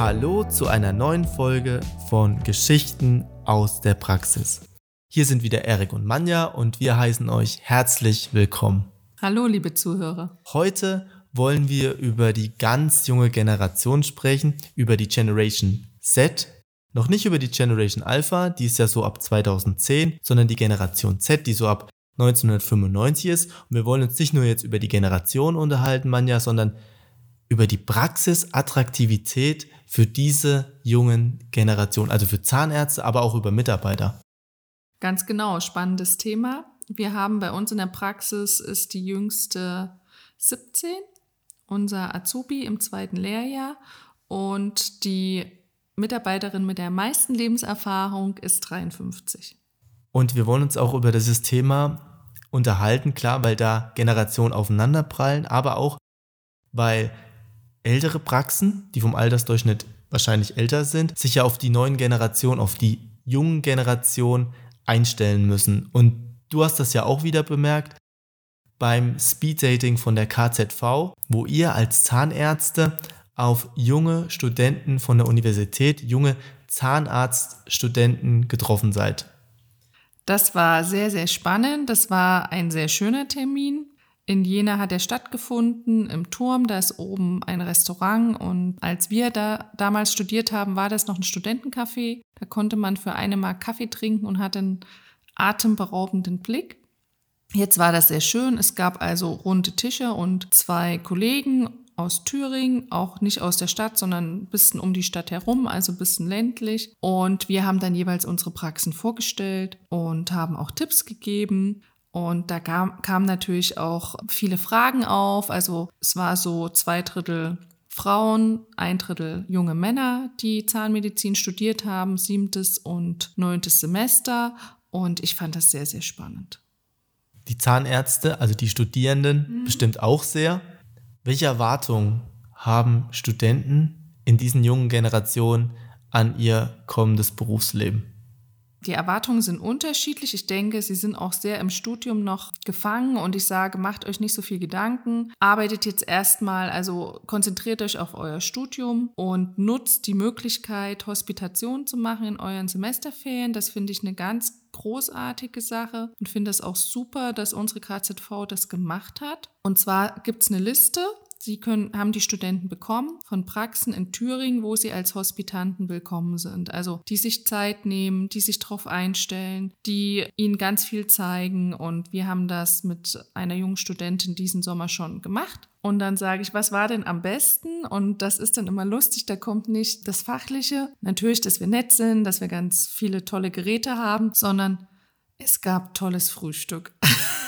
Hallo zu einer neuen Folge von Geschichten aus der Praxis. Hier sind wieder Erik und Manja und wir heißen euch herzlich willkommen. Hallo, liebe Zuhörer. Heute wollen wir über die ganz junge Generation sprechen, über die Generation Z. Noch nicht über die Generation Alpha, die ist ja so ab 2010, sondern die Generation Z, die so ab 1995 ist. Und wir wollen uns nicht nur jetzt über die Generation unterhalten, Manja, sondern über die Praxisattraktivität für diese jungen Generationen, also für Zahnärzte, aber auch über Mitarbeiter. Ganz genau, spannendes Thema. Wir haben bei uns in der Praxis ist die jüngste 17, unser Azubi im zweiten Lehrjahr und die Mitarbeiterin mit der meisten Lebenserfahrung ist 53. Und wir wollen uns auch über dieses Thema unterhalten, klar, weil da Generationen aufeinanderprallen, aber auch, weil ältere Praxen, die vom Altersdurchschnitt wahrscheinlich älter sind, sich ja auf die neuen Generationen, auf die jungen Generationen einstellen müssen. Und du hast das ja auch wieder bemerkt beim Speeddating von der KZV, wo ihr als Zahnärzte auf junge Studenten von der Universität, junge Zahnarztstudenten getroffen seid. Das war sehr, sehr spannend. Das war ein sehr schöner Termin. In Jena hat er stattgefunden, im Turm, da ist oben ein Restaurant und als wir da damals studiert haben, war das noch ein Studentencafé. Da konnte man für eine Mark Kaffee trinken und hatte einen atemberaubenden Blick. Jetzt war das sehr schön. Es gab also runde Tische und zwei Kollegen aus Thüringen, auch nicht aus der Stadt, sondern ein bisschen um die Stadt herum, also ein bisschen ländlich. Und wir haben dann jeweils unsere Praxen vorgestellt und haben auch Tipps gegeben. Und da kam, kamen natürlich auch viele Fragen auf. Also es war so zwei Drittel Frauen, ein Drittel junge Männer, die Zahnmedizin studiert haben, siebtes und neuntes Semester. Und ich fand das sehr, sehr spannend. Die Zahnärzte, also die Studierenden, mhm. bestimmt auch sehr. Welche Erwartungen haben Studenten in diesen jungen Generationen an ihr kommendes Berufsleben? Die Erwartungen sind unterschiedlich. Ich denke, sie sind auch sehr im Studium noch gefangen und ich sage, macht euch nicht so viel Gedanken. Arbeitet jetzt erstmal, also konzentriert euch auf euer Studium und nutzt die Möglichkeit, Hospitation zu machen in euren Semesterferien. Das finde ich eine ganz großartige Sache und finde es auch super, dass unsere KZV das gemacht hat. Und zwar gibt es eine Liste Sie können, haben die Studenten bekommen von Praxen in Thüringen, wo sie als Hospitanten willkommen sind. Also die sich Zeit nehmen, die sich darauf einstellen, die ihnen ganz viel zeigen. Und wir haben das mit einer jungen Studentin diesen Sommer schon gemacht. Und dann sage ich, was war denn am besten? Und das ist dann immer lustig, da kommt nicht das Fachliche, natürlich, dass wir nett sind, dass wir ganz viele tolle Geräte haben, sondern es gab tolles Frühstück.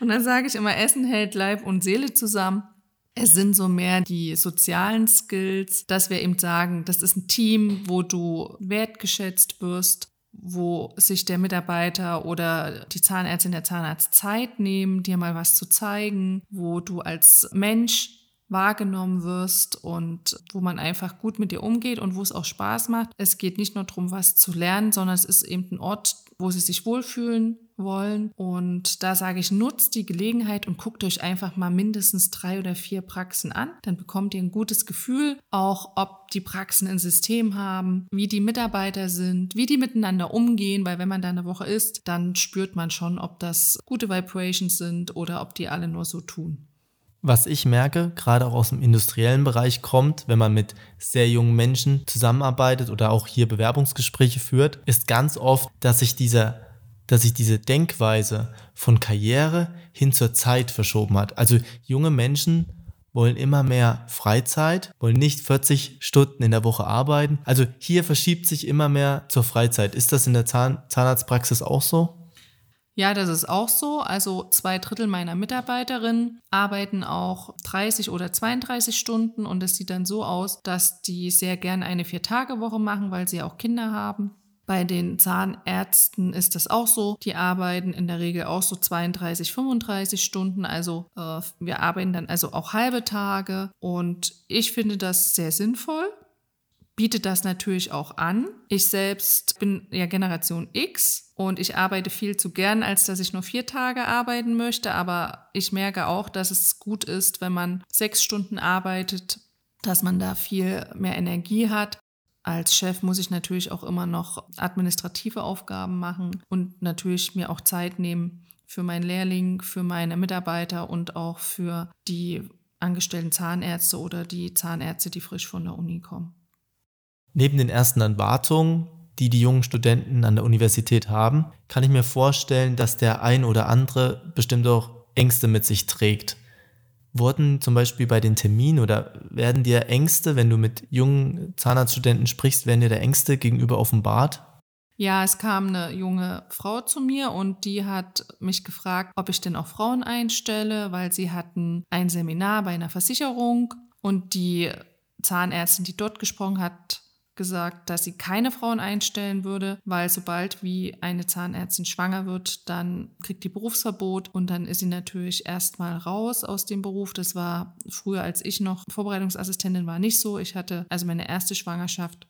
Und dann sage ich immer, Essen hält Leib und Seele zusammen. Es sind so mehr die sozialen Skills, dass wir eben sagen, das ist ein Team, wo du wertgeschätzt wirst, wo sich der Mitarbeiter oder die Zahnärztin, der Zahnarzt Zeit nehmen, dir mal was zu zeigen, wo du als Mensch wahrgenommen wirst und wo man einfach gut mit dir umgeht und wo es auch Spaß macht. Es geht nicht nur darum, was zu lernen, sondern es ist eben ein Ort, wo sie sich wohlfühlen wollen. Und da sage ich, nutzt die Gelegenheit und guckt euch einfach mal mindestens drei oder vier Praxen an. Dann bekommt ihr ein gutes Gefühl, auch ob die Praxen ein System haben, wie die Mitarbeiter sind, wie die miteinander umgehen, weil wenn man da eine Woche ist, dann spürt man schon, ob das gute Vibrations sind oder ob die alle nur so tun. Was ich merke, gerade auch aus dem industriellen Bereich kommt, wenn man mit sehr jungen Menschen zusammenarbeitet oder auch hier Bewerbungsgespräche führt, ist ganz oft, dass sich dieser dass sich diese Denkweise von Karriere hin zur Zeit verschoben hat. Also junge Menschen wollen immer mehr Freizeit, wollen nicht 40 Stunden in der Woche arbeiten. Also hier verschiebt sich immer mehr zur Freizeit. Ist das in der Zahn Zahnarztpraxis auch so? Ja, das ist auch so. Also zwei Drittel meiner Mitarbeiterinnen arbeiten auch 30 oder 32 Stunden und es sieht dann so aus, dass die sehr gern eine Vier-Tage-Woche machen, weil sie auch Kinder haben. Bei den Zahnärzten ist das auch so. Die arbeiten in der Regel auch so 32, 35 Stunden. Also äh, wir arbeiten dann also auch halbe Tage und ich finde das sehr sinnvoll bietet das natürlich auch an. Ich selbst bin ja Generation X und ich arbeite viel zu gern, als dass ich nur vier Tage arbeiten möchte. Aber ich merke auch, dass es gut ist, wenn man sechs Stunden arbeitet, dass man da viel mehr Energie hat. Als Chef muss ich natürlich auch immer noch administrative Aufgaben machen und natürlich mir auch Zeit nehmen für meinen Lehrling, für meine Mitarbeiter und auch für die angestellten Zahnärzte oder die Zahnärzte, die frisch von der Uni kommen. Neben den ersten Erwartungen, die die jungen Studenten an der Universität haben, kann ich mir vorstellen, dass der ein oder andere bestimmt auch Ängste mit sich trägt. Wurden zum Beispiel bei den Terminen oder werden dir Ängste, wenn du mit jungen Zahnarztstudenten sprichst, werden dir da Ängste gegenüber offenbart? Ja, es kam eine junge Frau zu mir und die hat mich gefragt, ob ich denn auch Frauen einstelle, weil sie hatten ein Seminar bei einer Versicherung und die Zahnärztin, die dort gesprochen hat, gesagt, dass sie keine Frauen einstellen würde, weil sobald wie eine Zahnärztin schwanger wird, dann kriegt die Berufsverbot und dann ist sie natürlich erstmal raus aus dem Beruf. Das war früher, als ich noch Vorbereitungsassistentin war, nicht so. Ich hatte also meine erste Schwangerschaft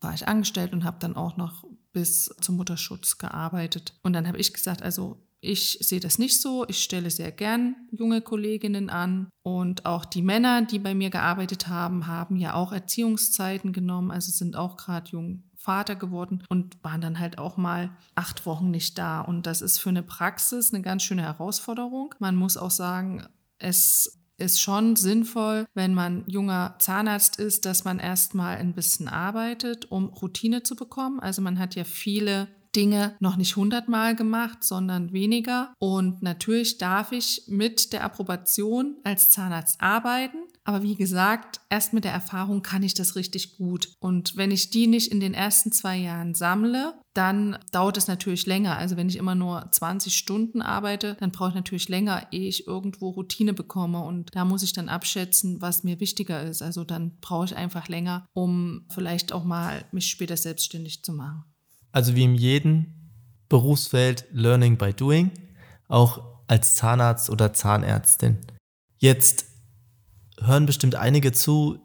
war ich angestellt und habe dann auch noch bis zum Mutterschutz gearbeitet. Und dann habe ich gesagt, also ich sehe das nicht so. Ich stelle sehr gern junge Kolleginnen an. Und auch die Männer, die bei mir gearbeitet haben, haben ja auch Erziehungszeiten genommen, also sind auch gerade jung Vater geworden und waren dann halt auch mal acht Wochen nicht da. Und das ist für eine Praxis eine ganz schöne Herausforderung. Man muss auch sagen, es ist schon sinnvoll, wenn man junger Zahnarzt ist, dass man erstmal ein bisschen arbeitet, um Routine zu bekommen. Also man hat ja viele Dinge noch nicht hundertmal gemacht, sondern weniger. Und natürlich darf ich mit der Approbation als Zahnarzt arbeiten. Aber wie gesagt, erst mit der Erfahrung kann ich das richtig gut. Und wenn ich die nicht in den ersten zwei Jahren sammle, dann dauert es natürlich länger. Also wenn ich immer nur 20 Stunden arbeite, dann brauche ich natürlich länger, ehe ich irgendwo Routine bekomme. Und da muss ich dann abschätzen, was mir wichtiger ist. Also dann brauche ich einfach länger, um vielleicht auch mal mich später selbstständig zu machen. Also wie in jedem Berufsfeld Learning by Doing, auch als Zahnarzt oder Zahnärztin. Jetzt hören bestimmt einige zu,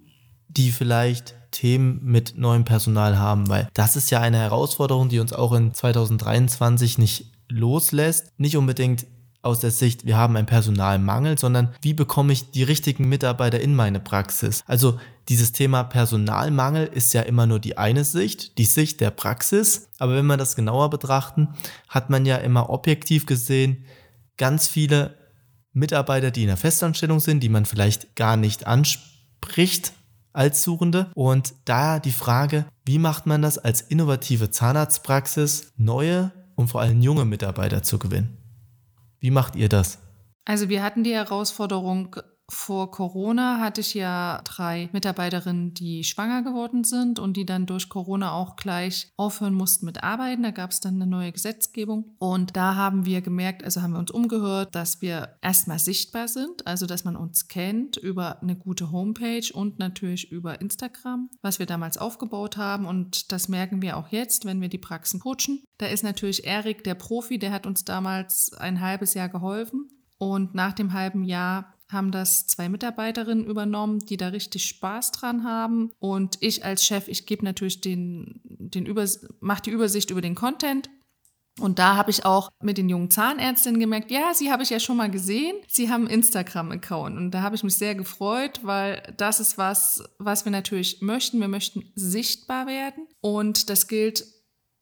die vielleicht Themen mit neuem Personal haben, weil das ist ja eine Herausforderung, die uns auch in 2023 nicht loslässt. Nicht unbedingt aus der Sicht, wir haben einen Personalmangel, sondern wie bekomme ich die richtigen Mitarbeiter in meine Praxis? Also dieses Thema Personalmangel ist ja immer nur die eine Sicht, die Sicht der Praxis. Aber wenn wir das genauer betrachten, hat man ja immer objektiv gesehen ganz viele Mitarbeiter, die in der Festanstellung sind, die man vielleicht gar nicht anspricht als Suchende. Und da die Frage, wie macht man das als innovative Zahnarztpraxis, neue und vor allem junge Mitarbeiter zu gewinnen? Wie macht ihr das? Also wir hatten die Herausforderung, vor Corona hatte ich ja drei Mitarbeiterinnen, die schwanger geworden sind und die dann durch Corona auch gleich aufhören mussten mit Arbeiten. Da gab es dann eine neue Gesetzgebung. Und da haben wir gemerkt, also haben wir uns umgehört, dass wir erstmal sichtbar sind, also dass man uns kennt über eine gute Homepage und natürlich über Instagram, was wir damals aufgebaut haben. Und das merken wir auch jetzt, wenn wir die Praxen coachen. Da ist natürlich Erik, der Profi, der hat uns damals ein halbes Jahr geholfen. Und nach dem halben Jahr haben das zwei Mitarbeiterinnen übernommen, die da richtig Spaß dran haben. Und ich als Chef, ich gebe natürlich den, den Übers mache die Übersicht über den Content. Und da habe ich auch mit den jungen Zahnärztinnen gemerkt, ja, sie habe ich ja schon mal gesehen. Sie haben einen Instagram-Account. Und da habe ich mich sehr gefreut, weil das ist was, was wir natürlich möchten. Wir möchten sichtbar werden. Und das gilt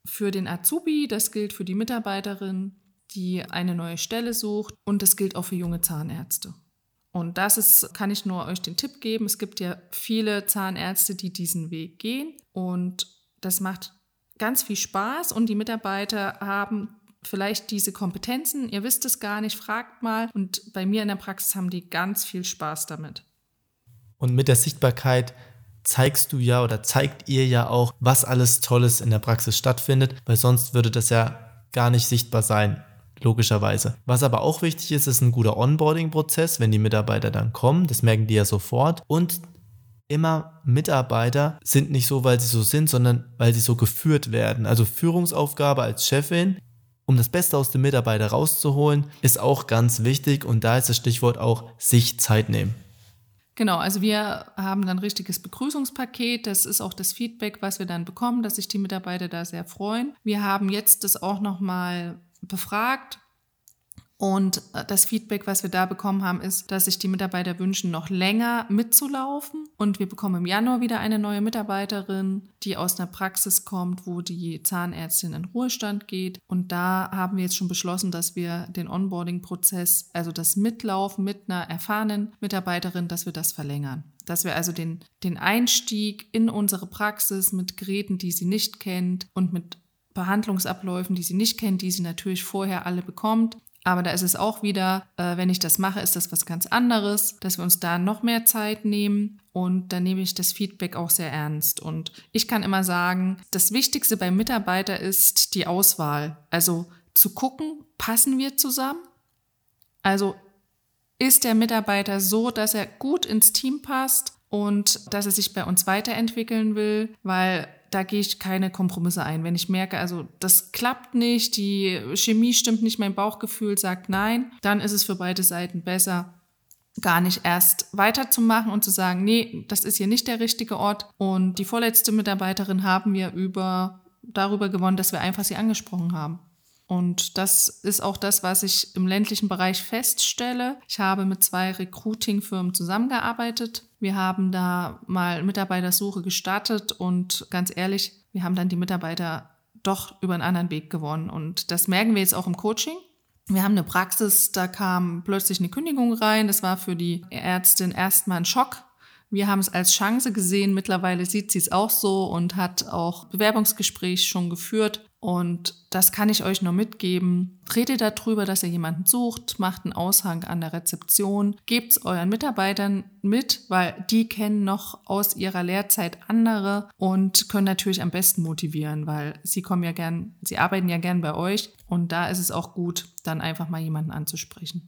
für den Azubi, das gilt für die Mitarbeiterin, die eine neue Stelle sucht. Und das gilt auch für junge Zahnärzte. Und das ist, kann ich nur euch den Tipp geben. Es gibt ja viele Zahnärzte, die diesen Weg gehen. Und das macht ganz viel Spaß. Und die Mitarbeiter haben vielleicht diese Kompetenzen. Ihr wisst es gar nicht, fragt mal. Und bei mir in der Praxis haben die ganz viel Spaß damit. Und mit der Sichtbarkeit zeigst du ja oder zeigt ihr ja auch, was alles Tolles in der Praxis stattfindet, weil sonst würde das ja gar nicht sichtbar sein logischerweise. Was aber auch wichtig ist, ist ein guter Onboarding-Prozess, wenn die Mitarbeiter dann kommen. Das merken die ja sofort. Und immer Mitarbeiter sind nicht so, weil sie so sind, sondern weil sie so geführt werden. Also Führungsaufgabe als Chefin, um das Beste aus dem Mitarbeiter rauszuholen, ist auch ganz wichtig. Und da ist das Stichwort auch sich Zeit nehmen. Genau, also wir haben dann ein richtiges Begrüßungspaket. Das ist auch das Feedback, was wir dann bekommen, dass sich die Mitarbeiter da sehr freuen. Wir haben jetzt das auch nochmal befragt Und äh, das Feedback, was wir da bekommen haben, ist, dass sich die Mitarbeiter wünschen, noch länger mitzulaufen. Und wir bekommen im Januar wieder eine neue Mitarbeiterin, die aus einer Praxis kommt, wo die Zahnärztin in Ruhestand geht. Und da haben wir jetzt schon beschlossen, dass wir den Onboarding-Prozess, also das Mitlaufen mit einer erfahrenen Mitarbeiterin, dass wir das verlängern. Dass wir also den, den Einstieg in unsere Praxis mit Geräten, die sie nicht kennt und mit Behandlungsabläufen, die sie nicht kennt, die sie natürlich vorher alle bekommt, aber da ist es auch wieder, äh, wenn ich das mache, ist das was ganz anderes, dass wir uns da noch mehr Zeit nehmen. Und da nehme ich das Feedback auch sehr ernst. Und ich kann immer sagen, das Wichtigste beim Mitarbeiter ist die Auswahl. Also zu gucken, passen wir zusammen? Also ist der Mitarbeiter so, dass er gut ins Team passt und dass er sich bei uns weiterentwickeln will? Weil da gehe ich keine Kompromisse ein. Wenn ich merke, also das klappt nicht, die Chemie stimmt nicht, mein Bauchgefühl sagt nein, dann ist es für beide Seiten besser, gar nicht erst weiterzumachen und zu sagen, nee, das ist hier nicht der richtige Ort. Und die vorletzte Mitarbeiterin haben wir über, darüber gewonnen, dass wir einfach sie angesprochen haben. Und das ist auch das, was ich im ländlichen Bereich feststelle. Ich habe mit zwei Recruiting-Firmen zusammengearbeitet. Wir haben da mal Mitarbeitersuche gestartet und ganz ehrlich, wir haben dann die Mitarbeiter doch über einen anderen Weg gewonnen. Und das merken wir jetzt auch im Coaching. Wir haben eine Praxis, da kam plötzlich eine Kündigung rein. Das war für die Ärztin erstmal ein Schock. Wir haben es als Chance gesehen. Mittlerweile sieht sie es auch so und hat auch Bewerbungsgespräch schon geführt. Und das kann ich euch nur mitgeben. Redet darüber, dass ihr jemanden sucht, macht einen Aushang an der Rezeption, gebt es euren Mitarbeitern mit, weil die kennen noch aus ihrer Lehrzeit andere und können natürlich am besten motivieren, weil sie kommen ja gern, sie arbeiten ja gern bei euch und da ist es auch gut, dann einfach mal jemanden anzusprechen.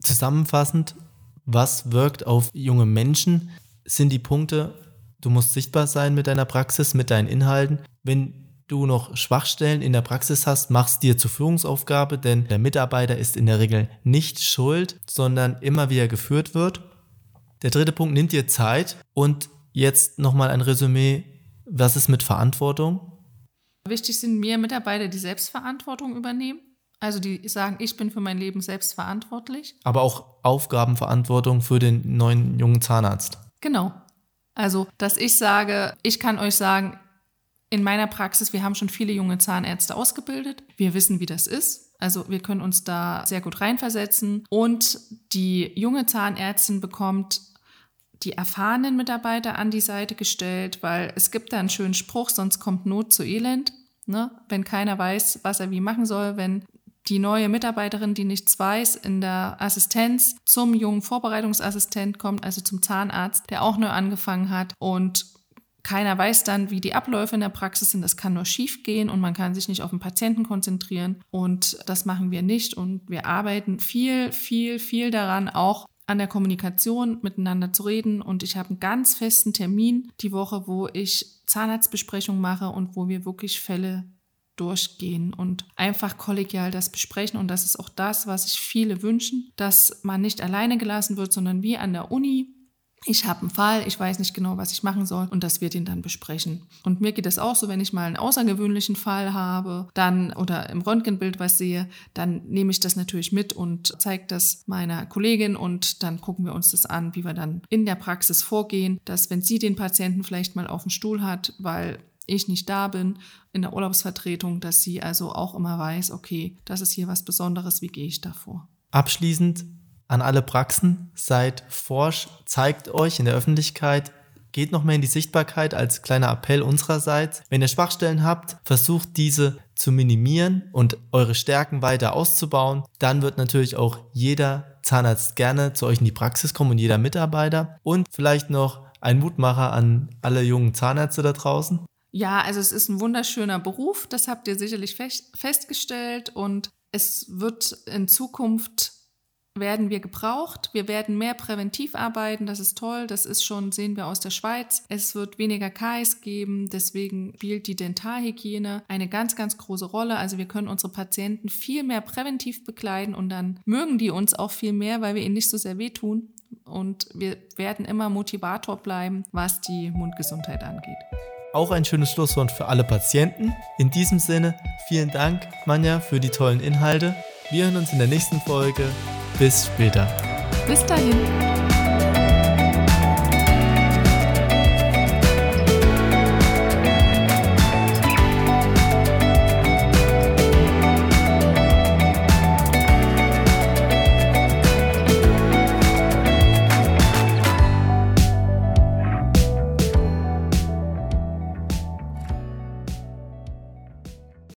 Zusammenfassend, was wirkt auf junge Menschen, sind die Punkte, du musst sichtbar sein mit deiner Praxis, mit deinen Inhalten. Wenn du noch Schwachstellen in der Praxis hast, mach's dir zur Führungsaufgabe, denn der Mitarbeiter ist in der Regel nicht schuld, sondern immer wieder geführt wird. Der dritte Punkt nimmt dir Zeit und jetzt nochmal ein Resümee. Was ist mit Verantwortung? Wichtig sind mir Mitarbeiter, die Selbstverantwortung übernehmen. Also die sagen, ich bin für mein Leben selbst verantwortlich. Aber auch Aufgabenverantwortung für den neuen jungen Zahnarzt. Genau. Also, dass ich sage, ich kann euch sagen, in meiner Praxis, wir haben schon viele junge Zahnärzte ausgebildet. Wir wissen, wie das ist. Also wir können uns da sehr gut reinversetzen. Und die junge Zahnärztin bekommt die erfahrenen Mitarbeiter an die Seite gestellt, weil es gibt da einen schönen Spruch, sonst kommt Not zu Elend. Ne? Wenn keiner weiß, was er wie machen soll, wenn die neue Mitarbeiterin, die nichts weiß, in der Assistenz zum jungen Vorbereitungsassistent kommt, also zum Zahnarzt, der auch neu angefangen hat und keiner weiß dann, wie die Abläufe in der Praxis sind. Das kann nur schief gehen und man kann sich nicht auf den Patienten konzentrieren. Und das machen wir nicht. Und wir arbeiten viel, viel, viel daran, auch an der Kommunikation miteinander zu reden. Und ich habe einen ganz festen Termin die Woche, wo ich Zahnarztbesprechung mache und wo wir wirklich Fälle durchgehen und einfach kollegial das besprechen. Und das ist auch das, was sich viele wünschen, dass man nicht alleine gelassen wird, sondern wie an der Uni ich habe einen Fall, ich weiß nicht genau, was ich machen soll und das wird ihn dann besprechen. Und mir geht es auch so, wenn ich mal einen außergewöhnlichen Fall habe, dann oder im Röntgenbild was sehe, dann nehme ich das natürlich mit und zeige das meiner Kollegin und dann gucken wir uns das an, wie wir dann in der Praxis vorgehen, dass wenn sie den Patienten vielleicht mal auf dem Stuhl hat, weil ich nicht da bin in der Urlaubsvertretung, dass sie also auch immer weiß, okay, das ist hier was Besonderes, wie gehe ich davor. Abschließend an alle Praxen, seid forsch, zeigt euch in der Öffentlichkeit, geht noch mehr in die Sichtbarkeit als kleiner Appell unsererseits. Wenn ihr Schwachstellen habt, versucht diese zu minimieren und eure Stärken weiter auszubauen. Dann wird natürlich auch jeder Zahnarzt gerne zu euch in die Praxis kommen und jeder Mitarbeiter. Und vielleicht noch ein Mutmacher an alle jungen Zahnärzte da draußen. Ja, also es ist ein wunderschöner Beruf, das habt ihr sicherlich festgestellt und es wird in Zukunft werden wir gebraucht. Wir werden mehr präventiv arbeiten. Das ist toll. Das ist schon, sehen wir aus der Schweiz. Es wird weniger KS geben. Deswegen spielt die Dentalhygiene eine ganz, ganz große Rolle. Also wir können unsere Patienten viel mehr präventiv begleiten und dann mögen die uns auch viel mehr, weil wir ihnen nicht so sehr wehtun. Und wir werden immer Motivator bleiben, was die Mundgesundheit angeht. Auch ein schönes Schlusswort für alle Patienten. In diesem Sinne, vielen Dank, Manja, für die tollen Inhalte. Wir hören uns in der nächsten Folge. Bis später. Bis dahin.